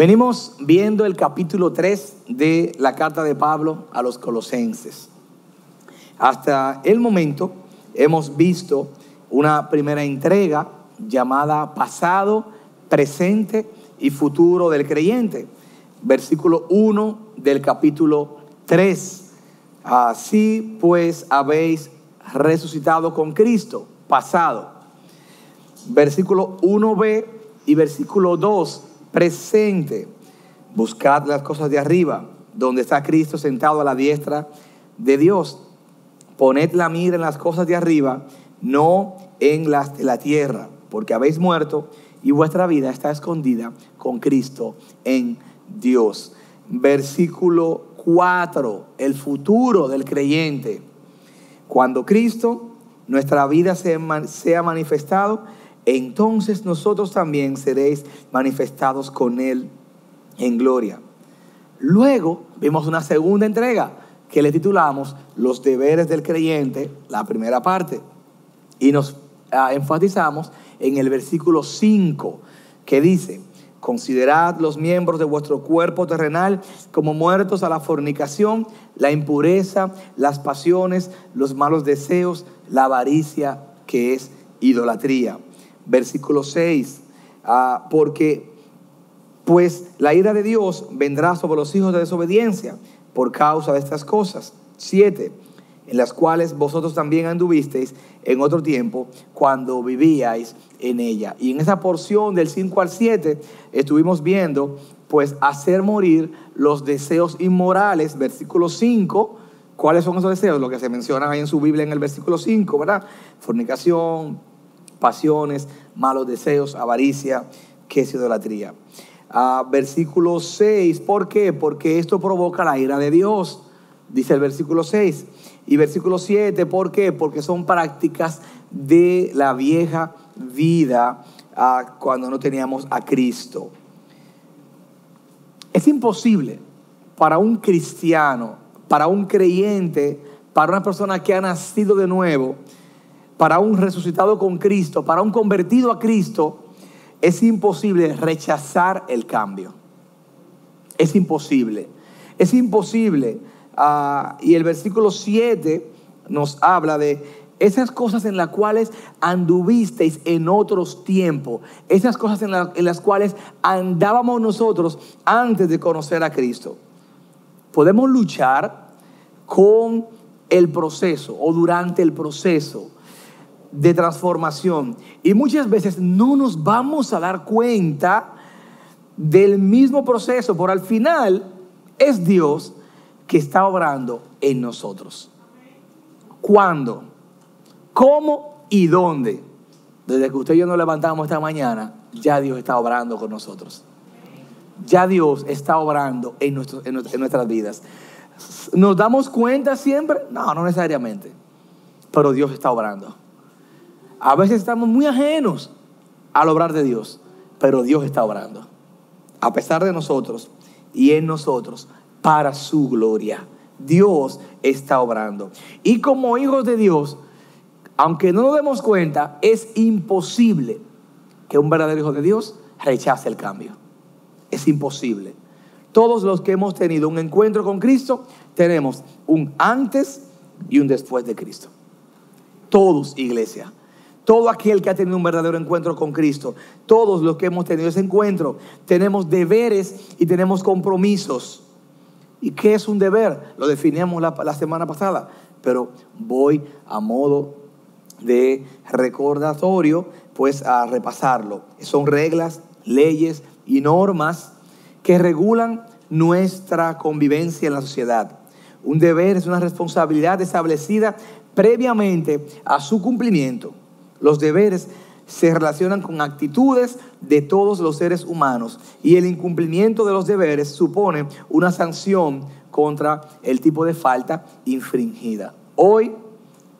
Venimos viendo el capítulo 3 de la carta de Pablo a los colosenses. Hasta el momento hemos visto una primera entrega llamada pasado, presente y futuro del creyente. Versículo 1 del capítulo 3. Así pues habéis resucitado con Cristo, pasado. Versículo 1b y versículo 2 presente. Buscad las cosas de arriba, donde está Cristo sentado a la diestra de Dios. Poned la mira en las cosas de arriba, no en las de la tierra, porque habéis muerto y vuestra vida está escondida con Cristo en Dios. Versículo 4, el futuro del creyente. Cuando Cristo, nuestra vida sea manifestado, entonces nosotros también seréis manifestados con Él en gloria. Luego vimos una segunda entrega que le titulamos Los deberes del creyente, la primera parte. Y nos ah, enfatizamos en el versículo 5 que dice, considerad los miembros de vuestro cuerpo terrenal como muertos a la fornicación, la impureza, las pasiones, los malos deseos, la avaricia que es idolatría versículo 6, ah, porque pues la ira de Dios vendrá sobre los hijos de desobediencia por causa de estas cosas. 7, en las cuales vosotros también anduvisteis en otro tiempo cuando vivíais en ella. Y en esa porción del 5 al 7 estuvimos viendo pues hacer morir los deseos inmorales, versículo 5, ¿Cuáles son esos deseos? Lo que se menciona ahí en su Biblia en el versículo 5, ¿verdad? Fornicación, pasiones, malos deseos, avaricia, que es idolatría. Ah, versículo 6, ¿por qué? Porque esto provoca la ira de Dios, dice el versículo 6. Y versículo 7, ¿por qué? Porque son prácticas de la vieja vida ah, cuando no teníamos a Cristo. Es imposible para un cristiano, para un creyente, para una persona que ha nacido de nuevo, para un resucitado con Cristo, para un convertido a Cristo, es imposible rechazar el cambio. Es imposible. Es imposible. Ah, y el versículo 7 nos habla de esas cosas en las cuales anduvisteis en otros tiempos, esas cosas en, en, las cuales andábamos nosotros antes de conocer a Cristo. Podemos luchar con el proceso o durante el proceso de transformación. Y muchas veces no nos vamos a dar cuenta del mismo proceso, por al final es Dios que está obrando en nosotros. ¿Cuándo? ¿Cómo y dónde? Desde que usted y yo nos levantamos esta mañana, ya Dios está obrando con nosotros. Ya Dios está obrando en, en nuestras vidas. ¿Nos damos cuenta siempre? No, no necesariamente. Pero Dios está obrando. A veces estamos muy ajenos al obrar de Dios, pero Dios está obrando. A pesar de nosotros y en nosotros, para su gloria. Dios está obrando. Y como hijos de Dios, aunque no nos demos cuenta, es imposible que un verdadero hijo de Dios rechace el cambio. Es imposible. Todos los que hemos tenido un encuentro con Cristo, tenemos un antes y un después de Cristo. Todos, iglesia. Todo aquel que ha tenido un verdadero encuentro con Cristo, todos los que hemos tenido ese encuentro, tenemos deberes y tenemos compromisos. ¿Y qué es un deber? Lo definíamos la, semana pasada, pero voy a modo de recordatorio, pues a repasarlo. Son reglas, leyes y normas que regulan nuestra convivencia en la sociedad. Un deber es una responsabilidad establecida previamente a su cumplimiento. Los deberes se relacionan con actitudes de todos los seres humanos y el incumplimiento de los deberes supone una sanción contra el tipo de falta infringida. Hoy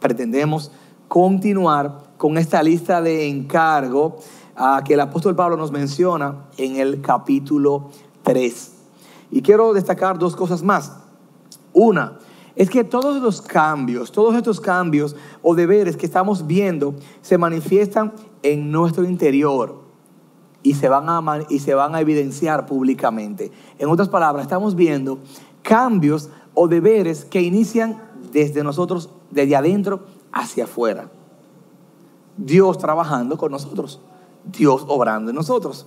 pretendemos continuar con esta lista de encargo ah, que el apóstol Pablo nos menciona en el capítulo 3. Y quiero destacar dos cosas más. Una, es que todos los cambios, todos estos cambios o deberes que estamos viendo se manifiestan en nuestro interior. y se van a, y se van a evidenciar públicamente. En otras palabras, estamos viendo cambios o deberes que inician desde nosotros, desde adentro hacia afuera. Dios trabajando con nosotros, Dios obrando en nosotros.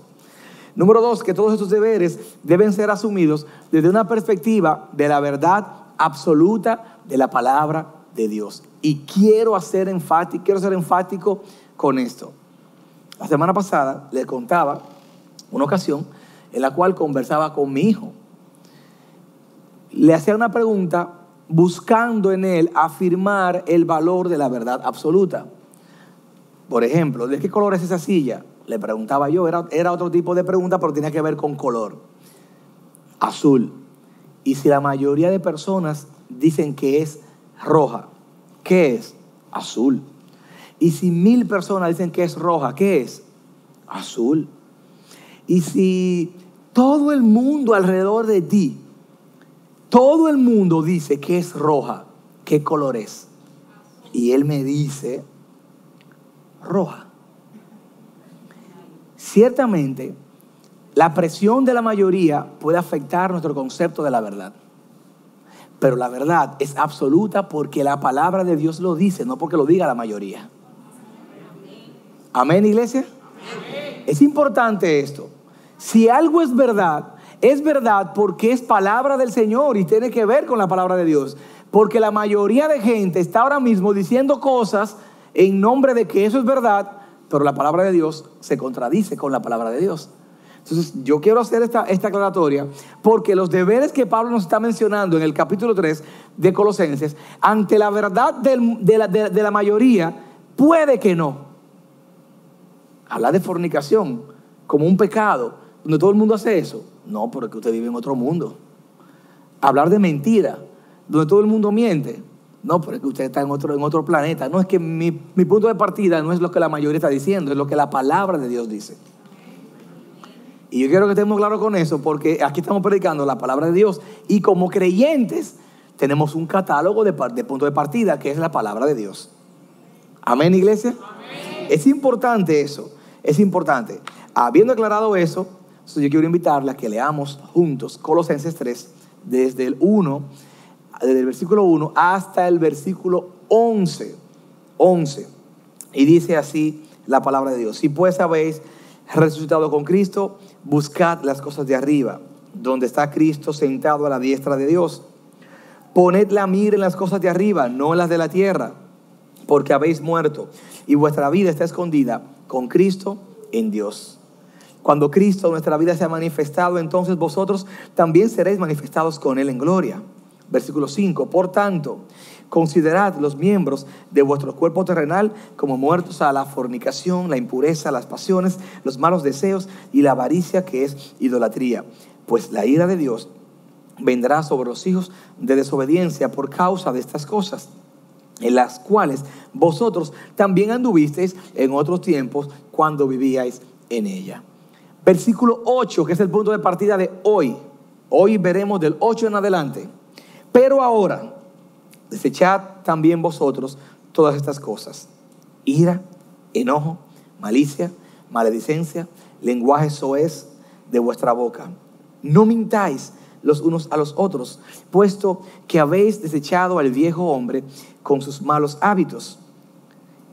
Número dos, que todos estos deberes deben ser asumidos desde una perspectiva de la verdad absoluta de la palabra de Dios. Y quiero hacer enfático, quiero ser enfático con esto. La semana pasada le contaba una ocasión en la cual conversaba con mi hijo. Le hacía una pregunta buscando en él afirmar el valor de la verdad absoluta. Por ejemplo, ¿de qué color es esa silla? Le preguntaba yo, era, era otro tipo de pregunta, pero tenía que ver con color. Azul. Y si la mayoría de personas dicen que es roja, ¿qué es? Azul. Y si mil personas dicen que es roja, ¿qué es? Azul. Y si todo el mundo alrededor de ti, todo el mundo dice que es roja, ¿qué color es? Y él me dice, roja. Ciertamente, la presión de la mayoría puede afectar nuestro concepto de la verdad. Pero la verdad es absoluta porque la palabra de Dios lo dice, no porque lo diga la mayoría. Amén, iglesia. Es importante esto. Si algo es verdad, es verdad porque es palabra del Señor y tiene que ver con la palabra de Dios. Porque la mayoría de gente está ahora mismo diciendo cosas en nombre de que eso es verdad, pero la palabra de Dios se contradice con la palabra de Dios. Entonces, yo quiero hacer esta, esta aclaratoria porque los deberes que Pablo nos está mencionando en el capítulo 3 de Colosenses, ante la verdad de, la, de la mayoría, puede que no. Hablar de fornicación como un pecado, donde todo el mundo hace eso. No, porque usted vive en otro mundo. Hablar de mentira, donde todo el mundo miente. No, porque usted está en otro, en otro planeta. No, es que mi, mi punto de partida no es lo que la mayoría está diciendo, es lo que la palabra de Dios dice. Y yo quiero que estemos claros con eso, porque aquí estamos predicando la palabra de Dios. Y como creyentes, tenemos un catálogo de, de punto de partida, que es la palabra de Dios. Amén, iglesia. Amén. Es importante eso, es importante. Habiendo aclarado eso, yo quiero invitarle a que leamos juntos Colosenses 3, desde el 1 desde el versículo 1 hasta el versículo 11. 11. Y dice así la palabra de Dios. Si pues habéis resucitado con Cristo, buscad las cosas de arriba, donde está Cristo sentado a la diestra de Dios. Poned la mira en las cosas de arriba, no en las de la tierra, porque habéis muerto y vuestra vida está escondida con Cristo en Dios. Cuando Cristo nuestra vida se ha manifestado, entonces vosotros también seréis manifestados con Él en gloria. Versículo 5. Por tanto, considerad los miembros de vuestro cuerpo terrenal como muertos a la fornicación, la impureza, las pasiones, los malos deseos y la avaricia que es idolatría. Pues la ira de Dios vendrá sobre los hijos de desobediencia por causa de estas cosas, en las cuales vosotros también anduvisteis en otros tiempos cuando vivíais en ella. Versículo 8, que es el punto de partida de hoy. Hoy veremos del 8 en adelante. Pero ahora, desechad también vosotros todas estas cosas. Ira, enojo, malicia, maledicencia, lenguaje soez de vuestra boca. No mintáis los unos a los otros, puesto que habéis desechado al viejo hombre con sus malos hábitos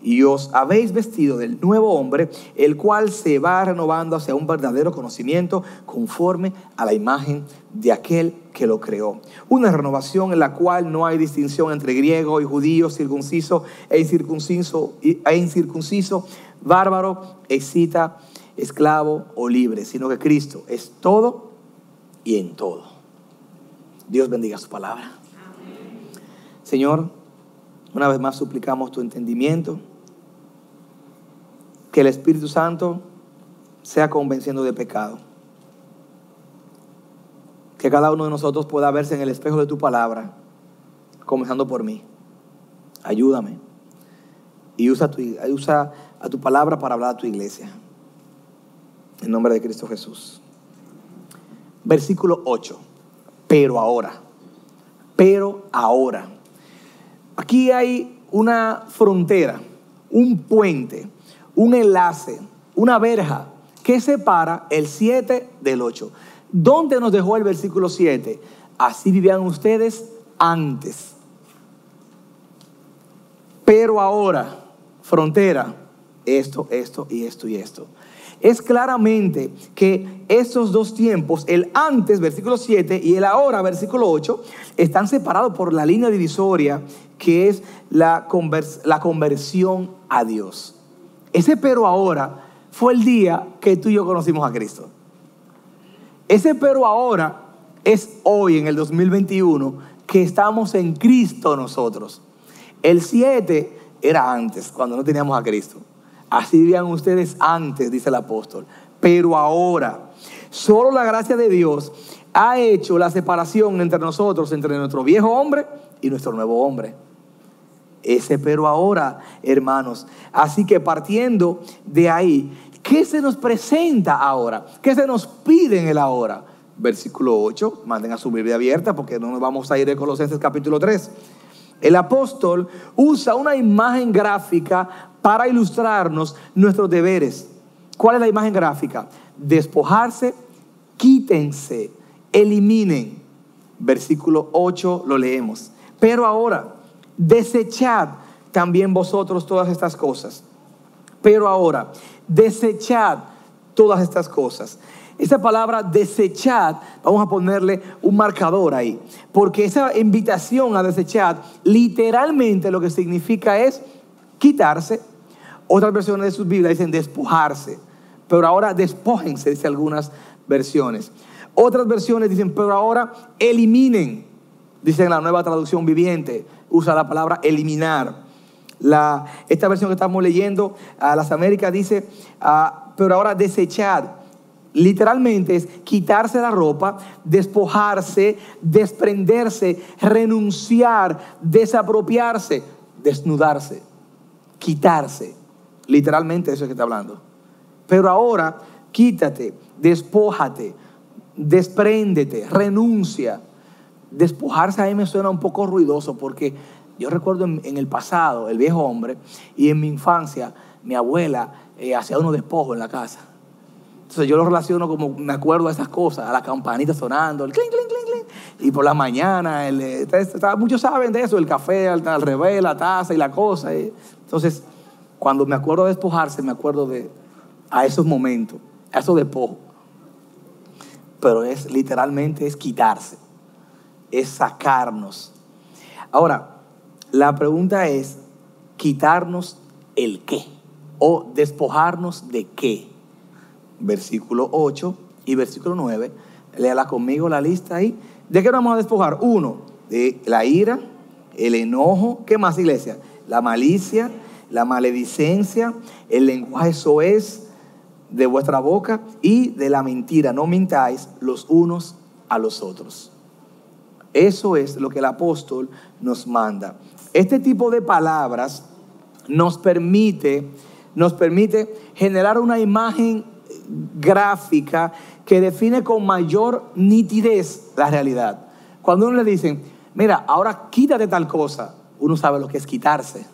y os habéis vestido del nuevo hombre, el cual se va renovando hacia un verdadero conocimiento conforme a la imagen de aquel que lo creó. Una renovación en la cual no hay distinción entre griego y judío, circunciso e incircunciso, e incircunciso bárbaro, excita, esclavo o libre, sino que Cristo es todo y en todo. Dios bendiga su palabra. Señor, una vez más suplicamos tu entendimiento que el Espíritu Santo sea convenciendo de pecado. Que cada uno de nosotros pueda verse en el espejo de tu palabra, comenzando por mí. Ayúdame. Y usa, tu, usa a tu palabra para hablar a tu iglesia. En nombre de Cristo Jesús. Versículo 8. Pero ahora. Pero ahora. Aquí hay una frontera, un puente un enlace, una verja ¿Qué separa el 7 del 8? ¿Dónde nos dejó el versículo 7? Así vivían ustedes antes. Pero ahora, frontera, esto, esto y esto y esto. Es claramente que estos dos tiempos, el antes, versículo 7, y el ahora, versículo 8, están separados por la línea divisoria que es la conversión a Dios. Ese pero ahora fue el día que tú y yo conocimos a Cristo. Ese pero ahora es hoy, en el 2021, que estamos en Cristo nosotros. El 7 era antes, cuando no teníamos a Cristo. Así vivían ustedes antes, dice el apóstol. Pero ahora, solo la gracia de Dios ha hecho la separación entre nosotros, entre nuestro viejo hombre y nuestro nuevo hombre. Ese pero ahora, hermanos. Así que partiendo de ahí, ¿qué se nos presenta ahora? ¿Qué se nos pide en el ahora? Versículo 8, manden a su Biblia abierta porque no nos vamos a ir de Colosenses capítulo 3. El apóstol usa una imagen gráfica para ilustrarnos nuestros deberes. ¿Cuál es la imagen gráfica? Despojarse, quítense, eliminen. Versículo 8 lo leemos. Pero ahora, desechad también vosotros todas estas cosas. Pero ahora, desechad todas estas cosas. Esa palabra desechad, vamos a ponerle un marcador ahí, porque esa invitación a desechar literalmente lo que significa es quitarse. Otras versiones de sus Biblias dicen despojarse, pero ahora despójense, dice algunas versiones. Otras versiones dicen, pero ahora eliminen, dice en la nueva traducción viviente, usa la palabra eliminar. La, esta versión que estamos leyendo, a las Américas dice, ah, pero ahora desechad literalmente es quitarse la ropa, despojarse, desprenderse, renunciar, desapropiarse, desnudarse, quitarse. Literalmente eso es que está hablando. Pero ahora quítate, despójate, despréndete, renuncia. Despojarse a mí me suena un poco ruidoso porque yo recuerdo en, el pasado, el viejo hombre, y en mi infancia, mi abuela eh, hacía unos despojos en la casa entonces yo lo relaciono como, me acuerdo a esas cosas, a la campanita sonando, el clink, clink, clink, clink. Y por la mañana, eh, muchos saben de eso, el café al, revés, la taza y la cosa. Entonces, cuando me acuerdo de despojarse, me acuerdo de a esos momentos, a esos despojos. Pero es literalmente es quitarse, es sacarnos. Ahora, la pregunta es, ¿quitarnos el qué? ¿O despojarnos de qué? versículo 8 y versículo 9. Léala conmigo la lista ahí. ¿De qué vamos a despojar? Uno, de la ira, el enojo. ¿Qué más, iglesia? La malicia, la maledicencia, el lenguaje soez de vuestra boca y de la mentira. No mintáis los unos a los otros. Eso es lo que el apóstol nos manda. Este tipo de palabras nos permite, nos permite generar una imagen gráfica que define con mayor nitidez la realidad. Cuando uno le dicen, mira, ahora quítate tal cosa, uno sabe lo que es quitarse.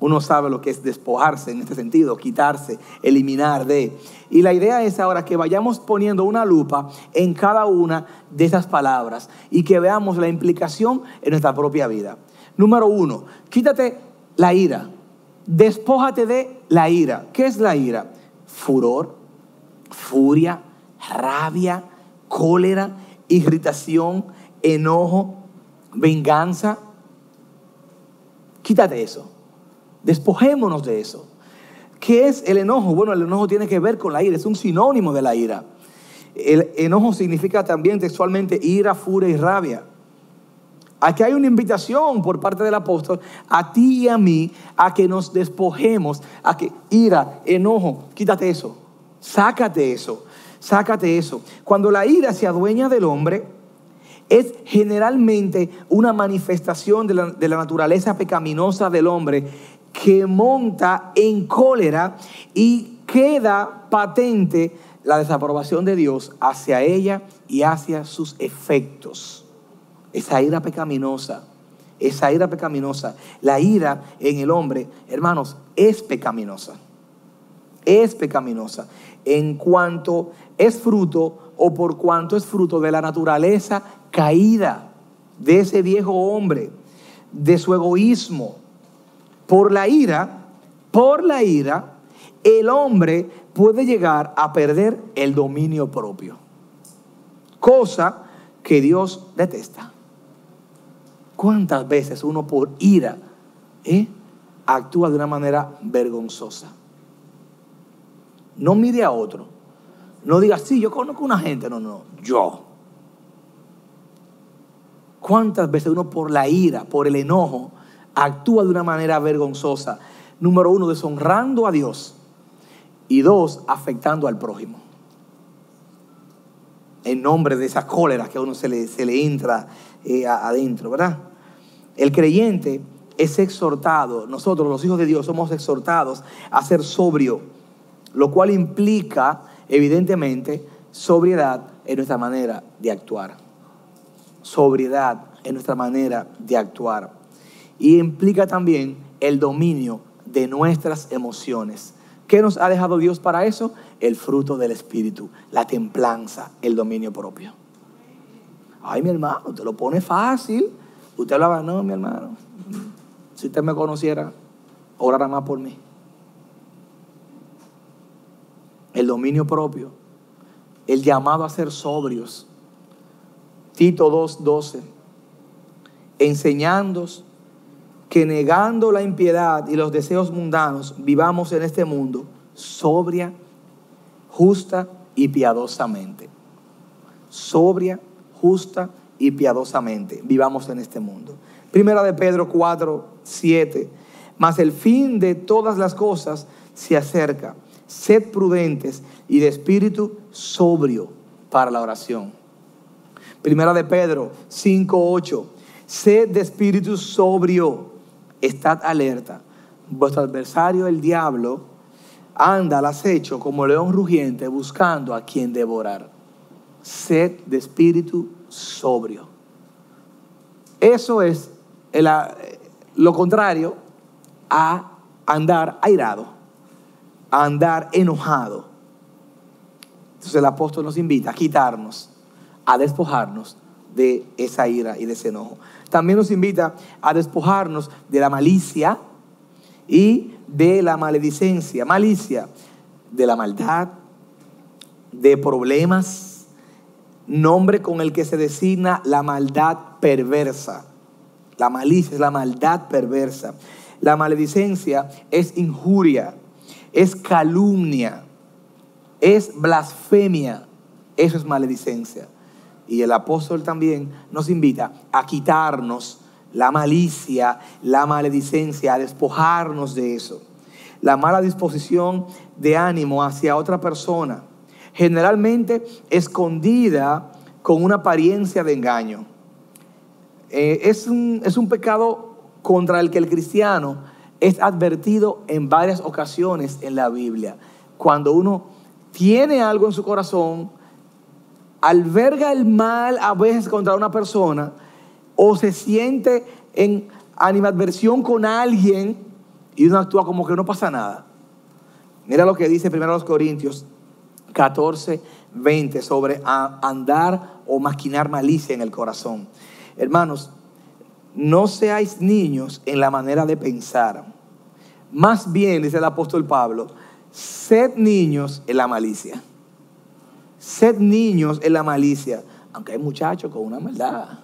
Uno sabe lo que es despojarse en este sentido, quitarse, eliminar de. Y la idea es ahora que vayamos poniendo una lupa en cada una de esas palabras y que veamos la implicación en nuestra propia vida. Número uno, quítate la ira. Despójate de la ira. ¿Qué es la ira? Furor, furia, rabia, cólera, irritación, enojo, venganza. Quítate eso. Despojémonos de eso. ¿Qué es el enojo? Bueno, el enojo tiene que ver con la ira, es un sinónimo de la ira. El enojo significa también textualmente ira, furia y rabia. Aquí hay una invitación por parte del apóstol a ti y a mí a que nos despojemos, a que ira, enojo, quítate eso. Sácate eso, sácate eso. Cuando la ira se adueña del hombre, es generalmente una manifestación de la, de la, naturaleza pecaminosa del hombre que monta en cólera y queda patente la desaprobación de Dios hacia ella y hacia sus efectos. Esa ira pecaminosa, esa ira pecaminosa, la ira en el hombre, hermanos, es pecaminosa es pecaminosa en cuanto es fruto o por cuanto es fruto de la naturaleza caída de ese viejo hombre, de su egoísmo. Por la ira, por la ira, el hombre puede llegar a perder el dominio propio, cosa que Dios detesta. ¿Cuántas veces uno por ira eh, actúa de una manera vergonzosa? No mire a otro. No diga, sí, yo conozco una gente. No, no, yo. ¿Cuántas veces uno por la ira, por el enojo, actúa de una manera vergonzosa? Número uno, deshonrando a Dios. Y dos, afectando al prójimo. En nombre de esa cólera que a uno se le, se le entra eh, adentro, ¿verdad? El creyente es exhortado, nosotros los hijos de Dios somos exhortados a ser sobrio, lo cual implica evidentemente sobriedad en nuestra manera de actuar. Sobriedad en nuestra manera de actuar. Y implica también el dominio de nuestras emociones. ¿Qué nos ha dejado Dios para eso? El fruto del Espíritu, la templanza, el dominio propio. Ay, mi hermano, te lo pone fácil. Usted hablaba, no, mi hermano, si usted me conociera, orara más por mí. El dominio propio, el llamado a ser sobrios. Tito 2.12, enseñándos que negando la impiedad y los deseos mundanos, vivamos en este mundo sobria, justa y piadosamente. Sobria, justa y piadosamente vivamos en este mundo. Primera de Pedro 4, 7. Mas el fin de todas las cosas se acerca. Sed prudentes y de espíritu sobrio para la oración. Primera de Pedro 5, 8. Sed de espíritu sobrio. Estad alerta. Vuestro adversario, el diablo, anda al acecho como león rugiente buscando a quien devorar. Sed de espíritu sobrio. Eso es lo contrario a andar airado, a andar enojado. Entonces el apóstol nos invita a quitarnos, a despojarnos de esa ira y de ese enojo. También nos invita a despojarnos de la malicia y de la maledicencia. Malicia, de la maldad, de problemas, nombre con el que se designa la maldad perversa. La malicia es la maldad perversa. La maledicencia es injuria, es calumnia, es blasfemia. Eso es maledicencia. Y el apóstol también nos invita a quitarnos la malicia, la maledicencia, a despojarnos de eso. La mala disposición de ánimo hacia otra persona generalmente escondida con una apariencia de engaño. Eh, es, un, es un pecado contra el que el cristiano es advertido en varias ocasiones en la Biblia. Cuando uno tiene algo en su corazón, alberga el mal a veces contra una persona o se siente en animadversión con alguien y uno actúa como que no pasa nada. Mira lo que dice primero Corintios 14, 20 sobre andar o maquinar malicia en el corazón. Hermanos, no seáis niños en la manera de pensar. Más bien, dice el apóstol Pablo, sed niños en la malicia. Sed niños en la malicia. Aunque hay muchachos con una maldad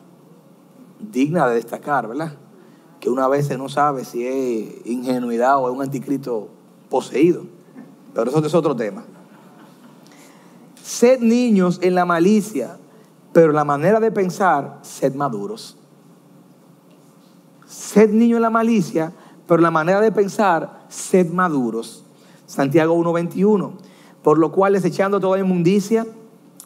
digna de destacar, ¿verdad? Que una vez no sabe si es ingenuidad o es un anticristo poseído. Pero eso es otro tema. Sed niños en la malicia, pero la manera de pensar, sed maduros. Sed niños en la malicia, pero la manera de pensar, sed maduros. Santiago 1:21. Por lo cual, desechando toda inmundicia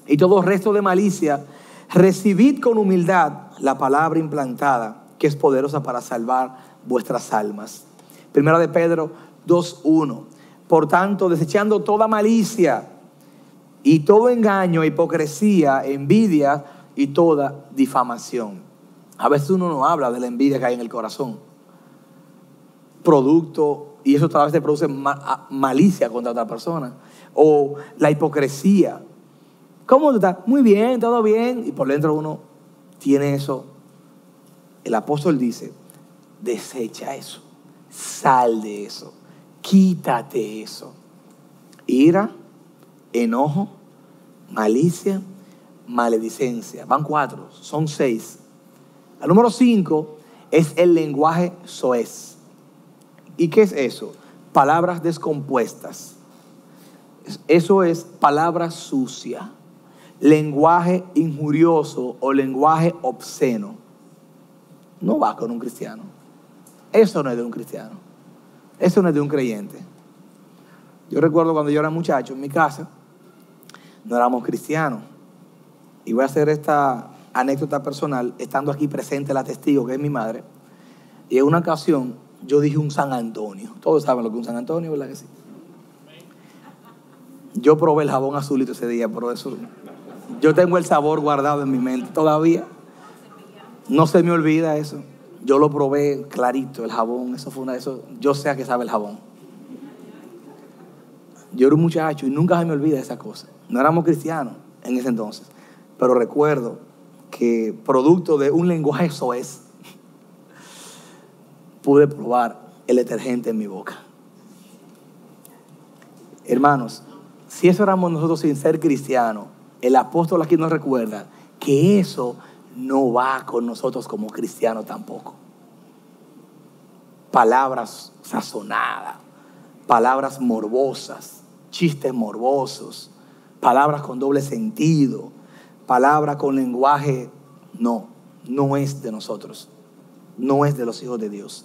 y todo resto de malicia, recibid con humildad la palabra implantada, que es poderosa para salvar vuestras almas. Primera de Pedro 2:1. Por tanto, desechando toda malicia, y todo engaño, hipocresía, envidia y toda difamación. A veces uno no habla de la envidia que hay en el corazón. producto y eso tal vez te produce malicia contra otra persona. O la hipocresía. ¿Cómo tú estás? Muy bien, todo bien. Y por dentro uno tiene eso. El apóstol dice, desecha eso, sal de eso, quítate eso. Ira, enojo, malicia, maledicencia. Van cuatro, son seis. El número cinco es el lenguaje soez. ¿Y qué es eso? Palabras descompuestas. Eso es palabra sucia, lenguaje injurioso o lenguaje obsceno. No va con un cristiano. Eso no es de un cristiano. Eso no es de un creyente. Yo recuerdo cuando yo era muchacho en mi casa, no éramos cristianos. Y voy a hacer esta anécdota personal, estando aquí presente la testigo, que es mi madre. Y en una ocasión yo dije un San Antonio. Todos saben lo que es un San Antonio, ¿verdad que sí? Yo probé el jabón azulito ese día, pero eso. Yo tengo el sabor guardado en mi mente todavía. No se me olvida eso. Yo lo probé clarito, el jabón. Eso fue una de esos. Yo sé a qué sabe el jabón. Yo era un muchacho y nunca se me olvida esa cosa. No éramos cristianos en ese entonces. Pero recuerdo que producto de un lenguaje soez, pude probar el detergente en mi boca. Hermanos, si eso éramos nosotros sin ser cristianos, el apóstol aquí nos recuerda que eso no va con nosotros como cristianos tampoco. Palabras sazonadas, palabras morbosas, chistes morbosos, palabras con doble sentido, palabras con lenguaje, no, no es de nosotros, no es de los hijos de Dios.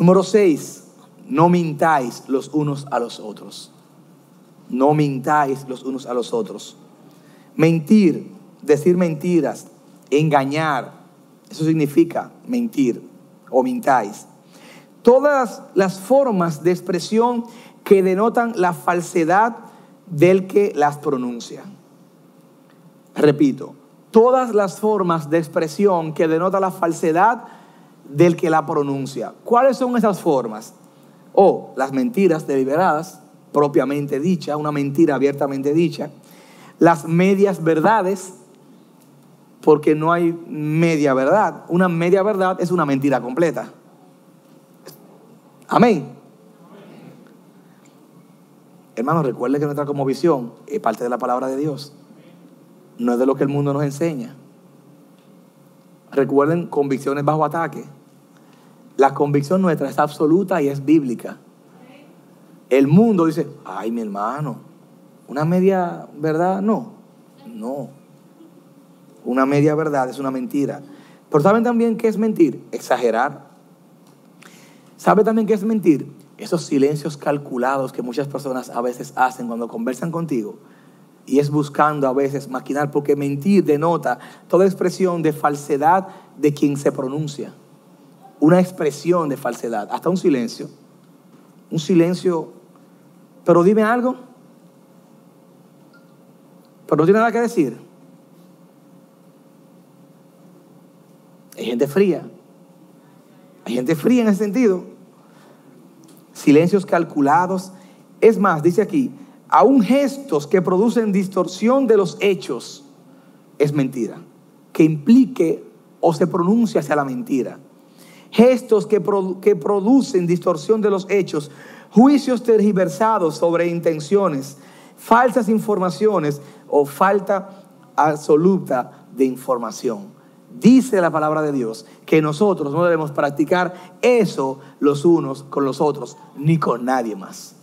Número 6, no mintáis los unos a los otros. No mintáis los unos a los otros. Mentir, decir mentiras, engañar, eso significa mentir o mintáis. Todas las formas de expresión que denotan la falsedad del que las pronuncia. Repito, todas las formas de expresión que denotan la falsedad del que la pronuncia. ¿Cuáles son esas formas? O las mentiras deliberadas, propiamente dicha, una mentira abiertamente dicha. Las medias verdades, porque no hay media verdad. Una media verdad es una mentira completa. Amén. Hermanos, recuerde que nuestra como visión es parte de la palabra de Dios. No es de lo que el mundo nos enseña. Recuerden convicciones bajo ataque. La convicción nuestra es absoluta y es bíblica. El mundo dice, ay mi hermano, una media verdad, no, no. Una media verdad es una mentira. Pero ¿saben también qué es mentir? Exagerar. ¿Sabe también qué es mentir? Esos silencios calculados que muchas personas a veces hacen cuando conversan contigo. Y es buscando a veces maquinar, porque mentir denota toda expresión de falsedad de quien se pronuncia una expresión de falsedad, hasta un silencio. Un silencio, pero dime algo. Pero no tiene nada que decir. Hay gente fría. Hay gente fría en ese sentido. Silencios calculados. Es más, dice aquí, aún gestos que producen distorsión de los hechos es mentira. Que implique o se pronuncia hacia la mentira gestos que, que producen distorsión de los hechos, juicios tergiversados sobre intenciones, falsas informaciones o falta absoluta de información. Dice la palabra de Dios que nosotros no debemos practicar eso los unos con los otros, ni con nadie más.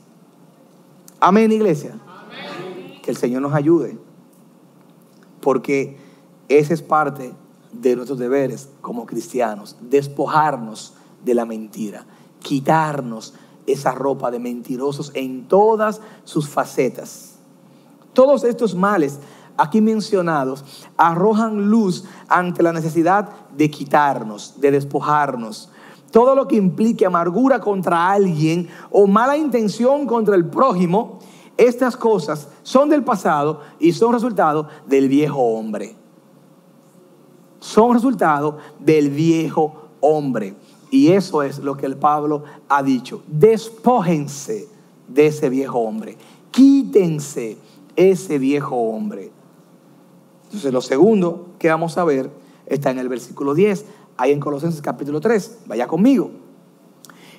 Amén, iglesia. Que el Señor nos ayude. Porque esa es parte de nuestros deberes como cristianos, despojarnos de la mentira, quitarnos esa ropa de mentirosos en todas sus facetas. Todos estos males aquí mencionados arrojan luz ante la necesidad de quitarnos, de despojarnos. Todo lo que implique amargura contra alguien o mala intención contra el prójimo, estas cosas son del pasado y son resultado del viejo hombre son resultado del viejo hombre. Y eso es lo que el Pablo ha dicho. Despójense de ese viejo hombre. Quítense ese viejo hombre. Entonces lo segundo que vamos a ver está en el versículo 10, ahí en Colosenses capítulo 3. Vaya conmigo.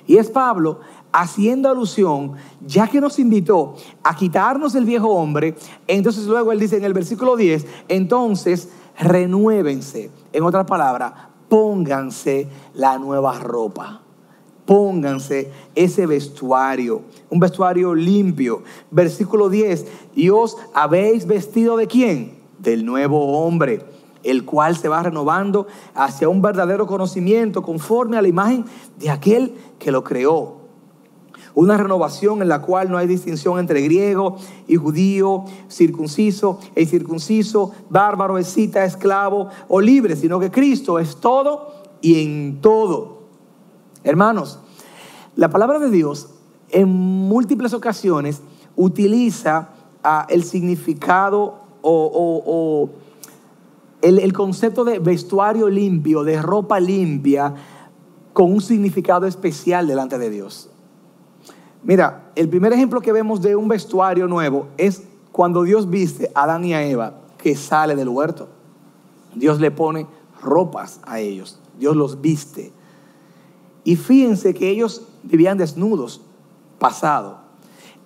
Y es Pablo haciendo alusión, ya que nos invitó a quitarnos el viejo hombre, entonces luego él dice en el versículo 10, entonces renuévense. En otras palabras, pónganse la nueva ropa. Pónganse ese vestuario, un vestuario limpio. Versículo 10, y os habéis vestido de quién? Del nuevo hombre, el cual se va renovando hacia un verdadero conocimiento conforme a la imagen de aquel que lo creó una renovación en la cual no hay distinción entre griego y judío, circunciso e incircunciso, bárbaro, escita, esclavo o libre, sino que Cristo es todo y en todo. Hermanos, la palabra de Dios en múltiples ocasiones utiliza ah, el significado o, el concepto de vestuario limpio, de ropa limpia, con un significado especial delante de Dios. Mira, el primer ejemplo que vemos de un vestuario nuevo es cuando Dios viste a Adán y a Eva que sale del huerto. Dios le pone ropas a ellos, Dios los viste. Y fíjense que ellos vivían desnudos, pasado.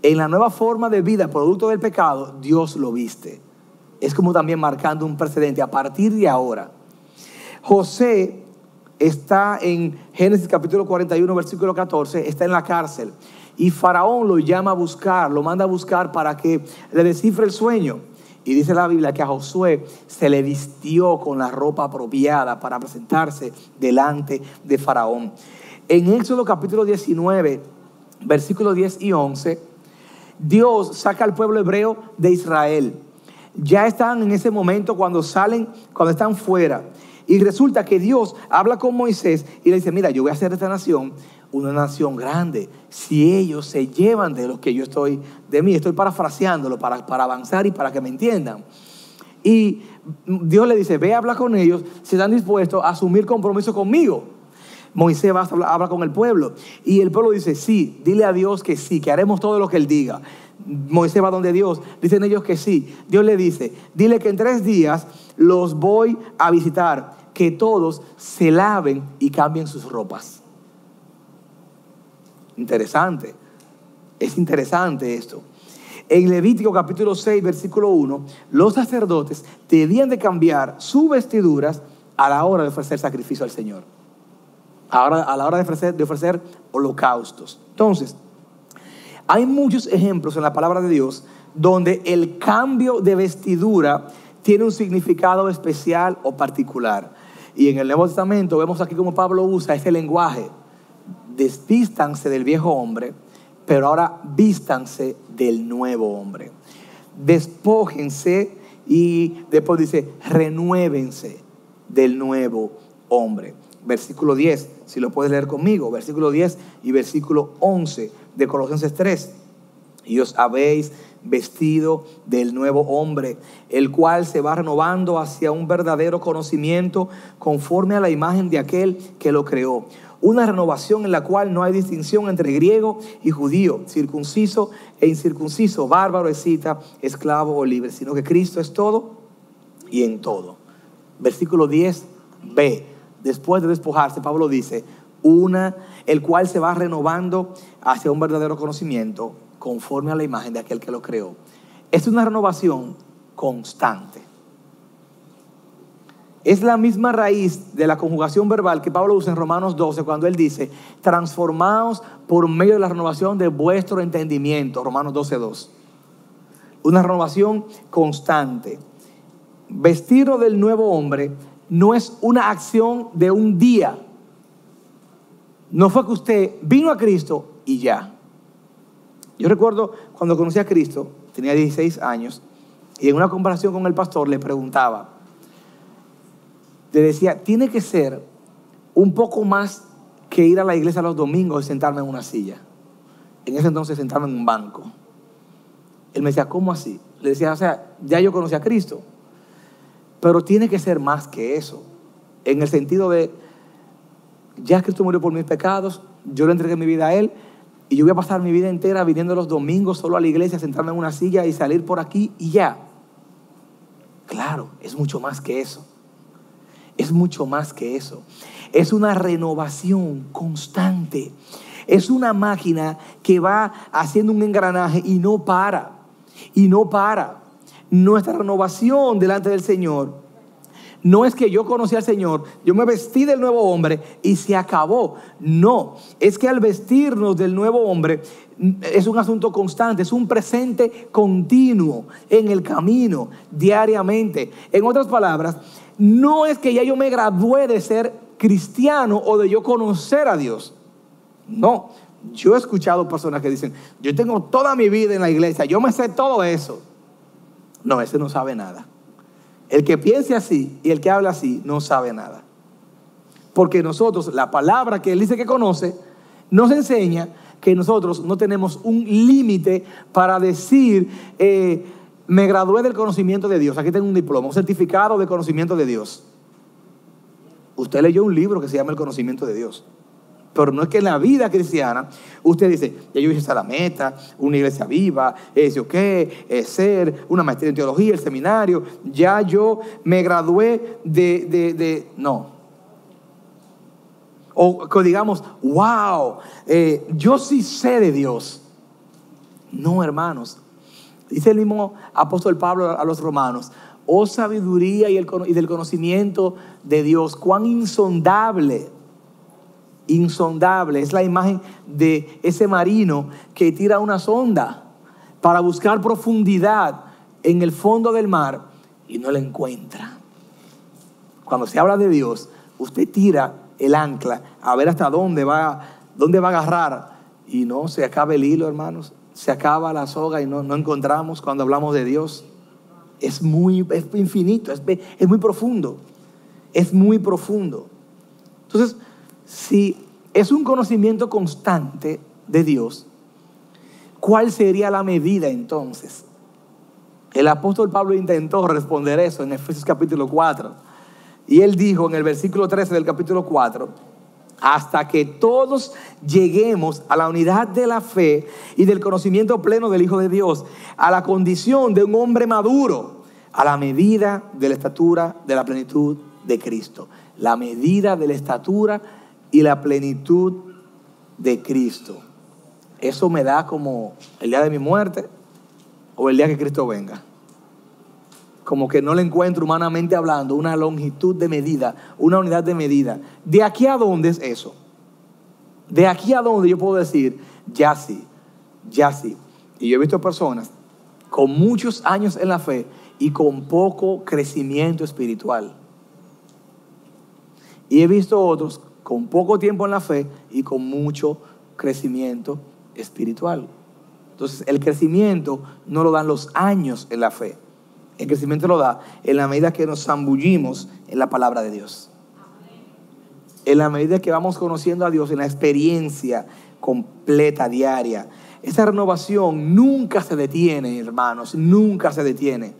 En la nueva forma de vida, producto del pecado, Dios lo viste. Es como también marcando un precedente a partir de ahora. José está en Génesis capítulo 41, versículo 14, está en la cárcel. Y Faraón lo llama a buscar, lo manda a buscar para que le descifre el sueño. Y dice la Biblia que a Josué se le vistió con la ropa apropiada para presentarse delante de Faraón. En Éxodo capítulo 19, versículos 10 y 11, Dios saca al pueblo hebreo de Israel. Ya están en ese momento cuando salen, cuando están fuera. Y resulta que Dios habla con Moisés y le dice, mira, yo voy a hacer esta nación una nación grande. Si ellos se llevan de lo que yo estoy, de mí, estoy parafraseándolo para, para avanzar y para que me entiendan. Y Dios le dice, ve a hablar con ellos si están dispuestos a asumir compromiso conmigo. Moisés va a hablar con el pueblo. Y el pueblo dice, sí, dile a Dios que sí, que haremos todo lo que Él diga. Moisés va donde Dios, dicen ellos que sí. Dios le dice, dile que en tres días los voy a visitar, que todos se laven y cambien sus ropas. Interesante. Es interesante esto. En Levítico capítulo 6, versículo 1, los sacerdotes debían de cambiar sus vestiduras a la hora de ofrecer sacrificio al Señor. Ahora, a la hora de ofrecer, de ofrecer holocaustos. Entonces, hay muchos ejemplos en la palabra de Dios donde el cambio de vestidura tiene un significado especial o particular. Y en el Nuevo Testamento vemos aquí como Pablo usa ese lenguaje desvístanse del viejo hombre, pero ahora vístanse del nuevo hombre. Despójense y después dice, renuévense del nuevo hombre. Versículo 10, si lo puedes leer conmigo, versículo 10 y versículo 11 de Colosenses 3. Y os habéis vestido del nuevo hombre, el cual se va renovando hacia un verdadero conocimiento conforme a la imagen de aquel que lo creó una renovación en la cual no hay distinción entre griego y judío, circunciso e incircunciso, bárbaro, escita, esclavo o libre, sino que Cristo es todo y en todo. Versículo 10b. Después de despojarse, Pablo dice, una, el cual se va renovando hacia un verdadero conocimiento conforme a la imagen de aquel que lo creó. Es una renovación constante. Es la misma raíz de la conjugación verbal que Pablo usa en Romanos 12 cuando él dice, transformaos por medio de la renovación de vuestro entendimiento, Romanos 12, 2. Una renovación constante. Vestirlo del nuevo hombre no es una acción de un día. No fue que usted vino a Cristo y ya. Yo recuerdo cuando conocí a Cristo, tenía 16 años, y en una comparación con el pastor le preguntaba, le decía, tiene que ser un poco más que ir a la iglesia los domingos y sentarme en una silla. En ese entonces sentarme en un banco. Él me decía, ¿cómo así? Le decía, o sea, ya yo conocí a Cristo, pero tiene que ser más que eso, en el sentido de ya Cristo murió por mis pecados, yo le entregué mi vida a Él y yo voy a pasar mi vida entera viniendo los domingos solo a la iglesia, sentarme en una silla y salir por aquí y ya. Claro, es mucho más que eso. Es mucho más que eso. Es una renovación constante. Es una máquina que va haciendo un engranaje y no para. Y no para. Nuestra renovación delante del Señor no es que yo conocí al Señor, yo me vestí del nuevo hombre y se acabó. No, es que al vestirnos del nuevo hombre es un asunto constante, es un presente continuo en el camino, diariamente. En otras palabras, no es que ya yo me gradué de ser cristiano o de yo conocer a Dios. No, yo he escuchado personas que dicen, yo tengo toda mi vida en la iglesia, yo me sé todo eso. No, ese no sabe nada. El que piense así y el que habla así no sabe nada. Porque nosotros, la palabra que él dice que conoce, nos enseña que nosotros no tenemos un límite para decir, eh, me gradué del conocimiento de Dios. Aquí tengo un diploma, un certificado de conocimiento de Dios. Usted leyó un libro que se llama El conocimiento de Dios. Pero no es que en la vida cristiana usted dice, ya yo hice la meta, una iglesia viva, es qué, es ser, una maestría en teología, el seminario, ya yo me gradué de, de, de no. O que digamos, wow, eh, yo sí sé de Dios. No, hermanos. Dice el mismo apóstol Pablo a los romanos, oh sabiduría y, el, y del conocimiento de Dios, cuán insondable insondable. Es la imagen de ese marino que tira una sonda para buscar profundidad en el fondo del mar y no la encuentra. Cuando se habla de Dios, usted tira el ancla a ver hasta dónde va, dónde va a agarrar y no se acaba el hilo, hermanos. Se acaba la soga y no, no encontramos cuando hablamos de Dios. Es muy es infinito, es, es muy profundo. Es muy profundo. Entonces, si es un conocimiento constante de Dios, ¿cuál sería la medida entonces? El apóstol Pablo intentó responder eso en Efesios capítulo 4. Y él dijo en el versículo 13 del capítulo 4, hasta que todos lleguemos a la unidad de la fe y del conocimiento pleno del Hijo de Dios, a la condición de un hombre maduro, a la medida de la estatura de la plenitud de Cristo. La medida de la estatura y la plenitud de Cristo. Eso me da como el día de mi muerte o el día que Cristo venga. Como que no le encuentro humanamente hablando una longitud de medida, una unidad de medida. ¿De aquí a dónde es eso? De aquí a dónde yo puedo decir, ya sí, ya sí. Y yo he visto personas con muchos años en la fe y con poco crecimiento espiritual. Y he visto otros con poco tiempo en la fe y con mucho crecimiento espiritual. Entonces, el crecimiento no lo dan los años en la fe. El crecimiento lo da en la medida que nos zambullimos en la palabra de Dios. En la medida que vamos conociendo a Dios en la experiencia completa, diaria. Esa renovación nunca se detiene, hermanos, nunca se detiene.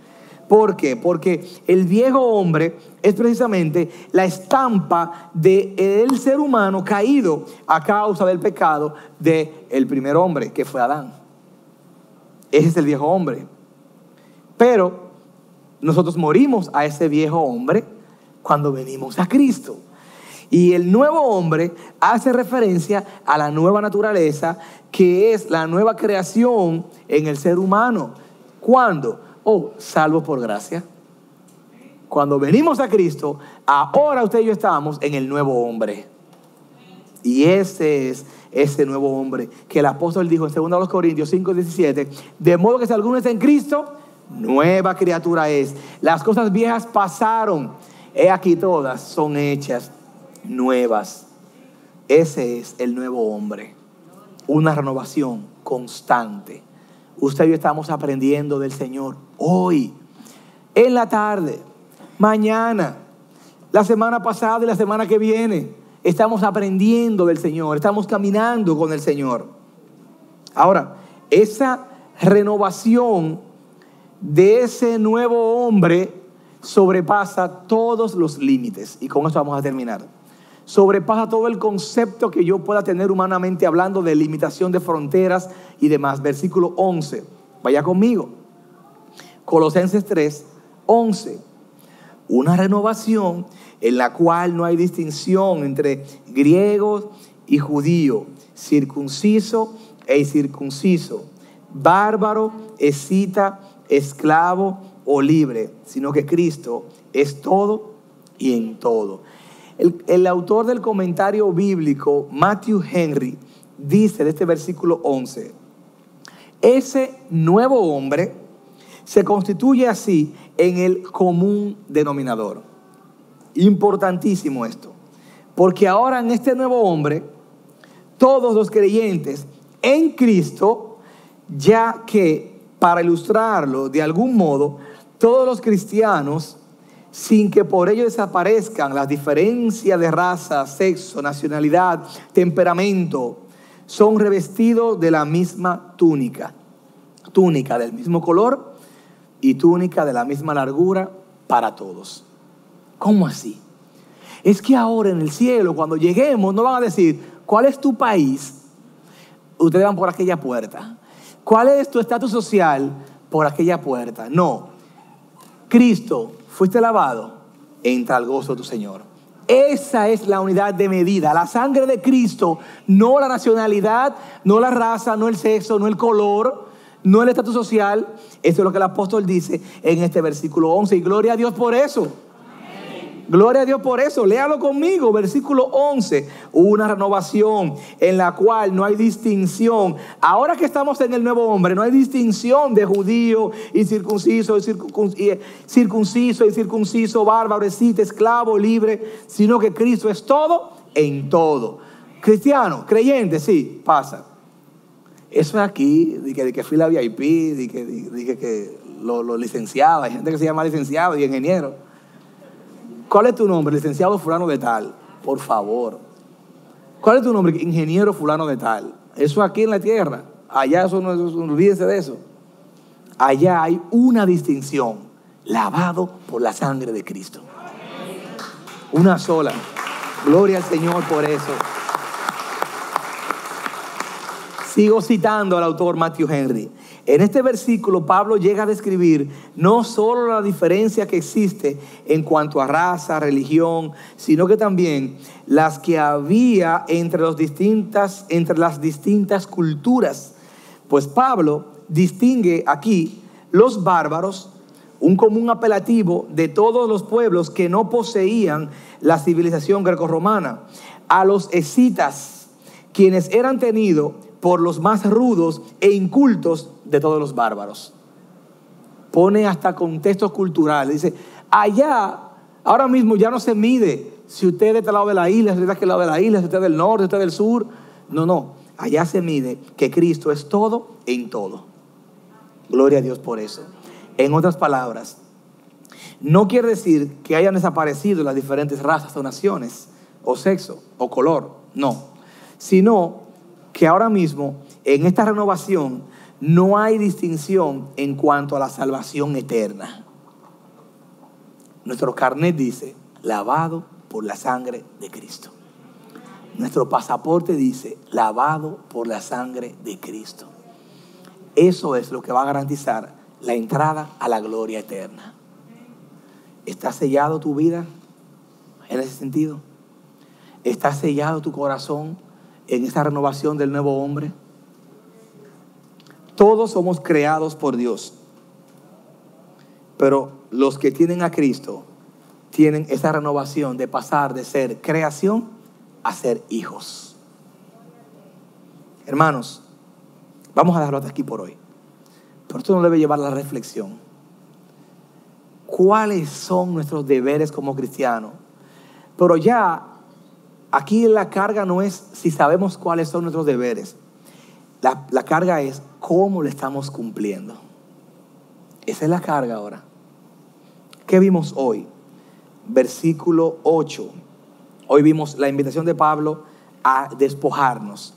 ¿Por qué? Porque el viejo hombre es precisamente la estampa del ser humano caído a causa del pecado del el primer hombre, que fue Adán. Ese es el viejo hombre. Pero nosotros morimos a ese viejo hombre cuando venimos a Cristo. Y el nuevo hombre hace referencia a la nueva naturaleza que es la nueva creación en el ser humano. ¿Cuándo? O salvo por gracia. Cuando venimos a Cristo, ahora usted y yo estamos en el nuevo hombre. Y ese es ese nuevo hombre que el apóstol dijo en 2 Corintios 5, 17, de modo que si alguno está en Cristo, nueva criatura es. Las cosas viejas pasaron, he aquí todas son hechas nuevas. Ese es el nuevo hombre, una renovación constante. Usted y yo estamos aprendiendo del Señor hoy, en la tarde, mañana, la semana pasada y la semana que viene. Estamos aprendiendo del Señor, estamos caminando con el Señor. Ahora, esa renovación de ese nuevo hombre sobrepasa todos los límites. Y con esto vamos a terminar. sobrepasa todo el concepto que yo pueda tener humanamente hablando de limitación de fronteras y demás. Versículo 11. Vaya conmigo. Colosenses 3, 11. Una renovación en la cual no hay distinción entre griegos y judío, circunciso e incircunciso, bárbaro, escita, esclavo o libre, sino que Cristo es todo y en todo. El, el, autor del comentario bíblico, Matthew Henry, dice de este versículo 11, ese nuevo hombre se constituye así en el común denominador. Importantísimo esto, porque ahora en este nuevo hombre, todos los creyentes en Cristo, ya que, para ilustrarlo de algún modo, todos los cristianos sin que por ello desaparezcan las diferencias de raza, sexo, nacionalidad, temperamento, son revestidos de la misma túnica, túnica del mismo color y túnica de la misma largura para todos. ¿Cómo así? Es que ahora en el cielo, cuando lleguemos, no van a decir, ¿cuál es tu país? Ustedes van por aquella puerta. ¿Cuál es tu estatus social? Por aquella puerta. No. Cristo fuiste lavado, entra al gozo de tu Señor. Esa es la unidad de medida. La sangre de Cristo, no la nacionalidad, no la raza, no el sexo, no el color, no el estatus social. Eso es lo que el apóstol dice en este versículo 11. Y gloria a Dios por eso. Gloria a Dios por eso. Léalo conmigo, versículo 11. Una renovación en la cual no hay distinción. Ahora que estamos en el nuevo hombre, no hay distinción de judío y circunciso, y circunciso y circunciso, bárbaro, esclavo, libre, sino que Cristo es todo en todo. Cristiano, creyente, sí, pasa. Eso es aquí, de que, de que fila VIP, de que, de, que lo, lo licenciado, hay gente que se llama licenciado y ingeniero. ¿Cuál es tu nombre? Licenciado fulano de tal. Por favor. ¿Cuál es tu nombre? Ingeniero fulano de tal. Eso aquí en la tierra. Allá eso no, olvídense de eso. Allá hay una distinción. Lavado por la sangre de Cristo. Una sola. Gloria al Señor por eso. Sigo citando al autor Matthew Henry. En este versículo Pablo llega a describir no solo la diferencia que existe en cuanto a raza, religión, sino que también las que había entre, las distintas culturas. Pues Pablo distingue aquí los bárbaros, un común apelativo de todos los pueblos que no poseían la civilización grecorromana, a los escitas, quienes eran tenidos por los más rudos e incultos de todos los bárbaros. Pone hasta contextos culturales. Dice, allá, ahora mismo ya no se mide si usted es de este lado de la isla, si usted es de lado de la isla, si usted es del norte, si usted es del sur. No, no. Allá se mide que Cristo es todo en todo. Gloria a Dios por eso. En otras palabras, no quiere decir que hayan desaparecido las diferentes razas o naciones, o sexo, o color. No. Sino que ahora mismo en esta renovación no hay distinción en cuanto a la salvación eterna. Nuestro carnet dice, lavado por la sangre de Cristo. Nuestro pasaporte dice, lavado por la sangre de Cristo. Eso es lo que va a garantizar la entrada a la gloria eterna. ¿Está sellado tu vida en ese sentido? ¿Está sellado tu corazón en esa renovación del nuevo hombre? Todos somos creados por Dios. Pero los que tienen a Cristo tienen esa renovación de pasar de ser creación a ser hijos. Hermanos, vamos a dejarlo hasta aquí por hoy. Pero esto nos debe llevar a la reflexión. ¿Cuáles son nuestros deberes como cristianos? Pero ya Aquí la carga no es si sabemos cuáles son nuestros deberes. La, la carga es cómo le estamos cumpliendo. Esa es la carga ahora. ¿Qué vimos hoy? Versículo 8. Hoy vimos la invitación de Pablo a despojarnos,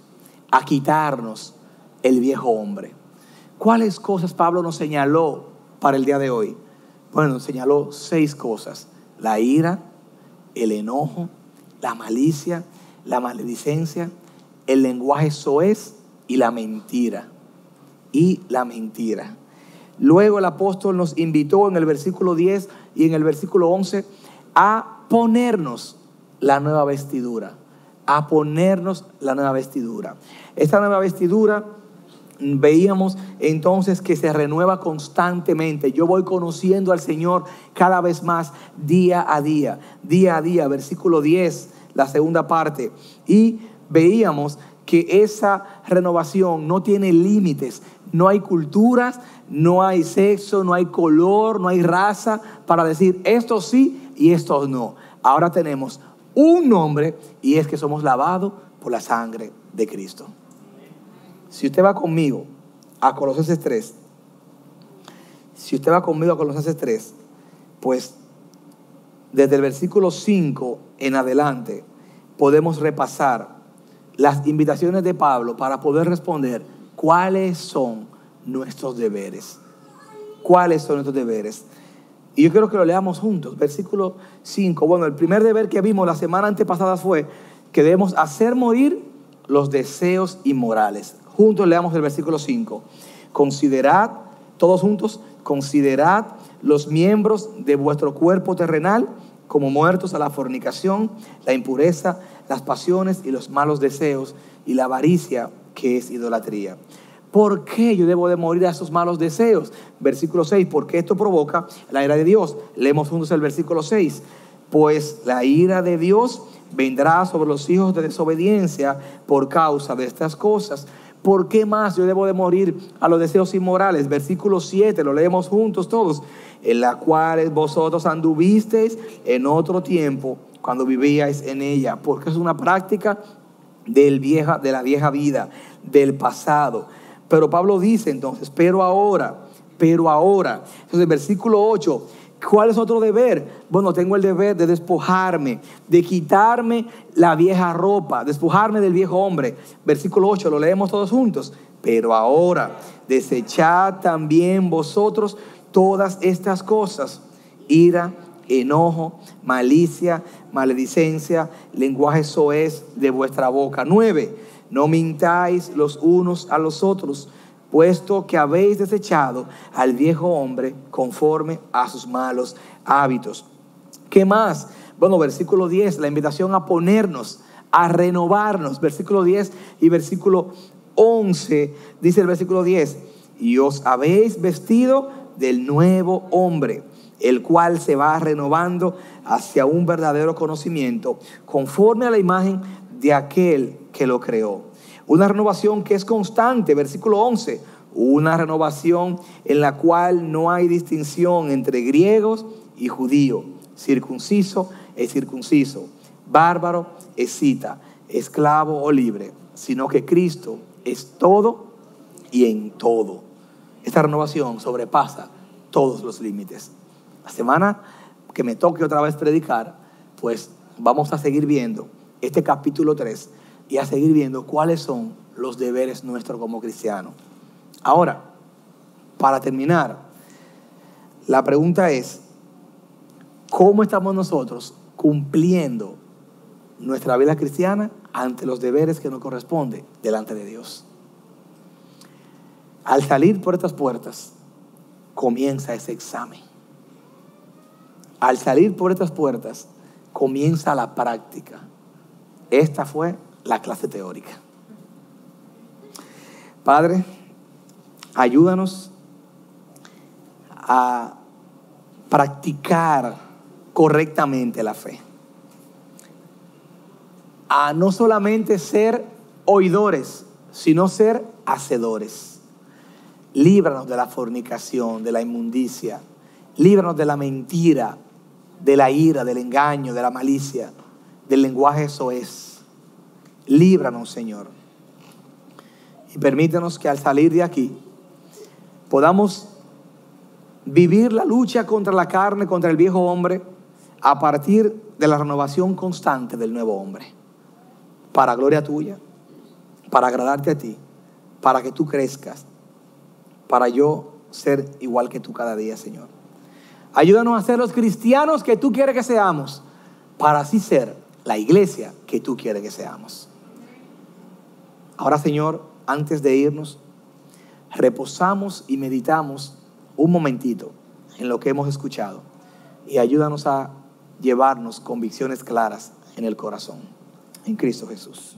a quitarnos el viejo hombre. ¿Cuáles cosas Pablo nos señaló para el día de hoy? Bueno, señaló seis cosas. La ira, el enojo, la malicia, la maledicencia, el lenguaje soez y la mentira. Y la mentira. Luego el apóstol nos invitó en el versículo 10 y en el versículo 11 a ponernos la nueva vestidura, a ponernos la nueva vestidura. Esta nueva vestidura veíamos entonces que se renueva constantemente. Yo voy conociendo al Señor cada vez más día a día, día a día, versículo 10, la segunda parte. Y veíamos que esa renovación no tiene límites, no hay culturas, no hay sexo, no hay color, no hay raza para decir esto sí y esto no. Ahora tenemos un nombre y es que somos lavados por la sangre de Cristo. Si usted va conmigo a Colosenses 3, si usted va conmigo a Colosenses 3, pues desde el versículo 5 en adelante podemos repasar las invitaciones de Pablo para poder responder cuáles son nuestros deberes. ¿Cuáles son nuestros deberes? Y yo quiero que lo leamos juntos. Versículo 5. Bueno, el primer deber que vimos la semana antepasada fue que debemos hacer morir los deseos inmorales. Juntos leamos el versículo 5. Considerad, todos juntos, considerad los miembros de vuestro cuerpo terrenal como muertos a la fornicación, la impureza, las pasiones y los malos deseos y la avaricia que es idolatría. ¿Por qué yo debo de morir a esos malos deseos? Versículo 6, porque esto provoca la ira de Dios. Leemos juntos el versículo 6. Pues la ira de Dios vendrá sobre los hijos de desobediencia por causa de estas cosas. ¿Por qué más yo debo de morir a los deseos inmorales? Versículo 7, lo leemos juntos todos. En la cual vosotros anduvisteis en otro tiempo cuando vivíais en ella, porque es una práctica de la vieja vida, del pasado. Pero Pablo dice entonces, pero ahora, pero ahora. Entonces, versículo 8, ¿cuál es otro deber? Bueno, tengo el deber de despojarme, de quitarme la vieja ropa, despojarme del viejo hombre. Versículo 8, lo leemos todos juntos. Pero ahora, desechad también vosotros todas estas cosas, ira, enojo, malicia, maledicencia, lenguaje soez de vuestra boca. Nueve, no mintáis los unos a los otros, puesto que habéis desechado al viejo hombre conforme a sus malos hábitos. ¿Qué más? Bueno, versículo 10, la invitación a ponernos, a renovarnos. Versículo 10 y versículo 11, dice el versículo 10, y os habéis vestido del nuevo hombre, el cual se va renovando hacia un verdadero conocimiento, conforme a la imagen de aquel que lo creó. Una renovación que es constante, versículo 11, una renovación en la cual no hay distinción entre griegos y judíos, circunciso es circunciso, bárbaro es cita, esclavo o libre, sino que Cristo es todo y en todo. Esta renovación sobrepasa todos los límites. La semana que me toque otra vez predicar, pues vamos a seguir viendo este capítulo 3 y a seguir viendo cuáles son los deberes nuestros como cristianos. Ahora, para terminar, la pregunta es, ¿cómo estamos nosotros cumpliendo nuestra vida cristiana ante los deberes que nos corresponde delante de Dios? Al salir por estas puertas, comienza ese examen. Al salir por estas puertas, comienza la práctica. Esta fue la clase teórica. Padre, ayúdanos a practicar correctamente la fe. A no solamente ser oidores, sino ser hacedores. Líbranos de la fornicación, de la inmundicia. Líbranos de la mentira, de la ira, del engaño, de la malicia, del lenguaje soez Líbranos, Señor. Y permítanos que al salir de aquí podamos vivir la lucha contra la carne, contra el viejo hombre, a partir de la renovación constante del nuevo hombre. Para gloria tuya, para agradarte a ti, para que tú crezcas, para yo ser igual que tú cada día, Señor. Ayúdanos a ser los cristianos que tú quieres que seamos, para así ser la iglesia que tú quieres que seamos. Ahora, Señor, antes de irnos, reposamos y meditamos un momentito en lo que hemos escuchado y ayúdanos a llevarnos convicciones claras en el corazón. En Cristo Jesús.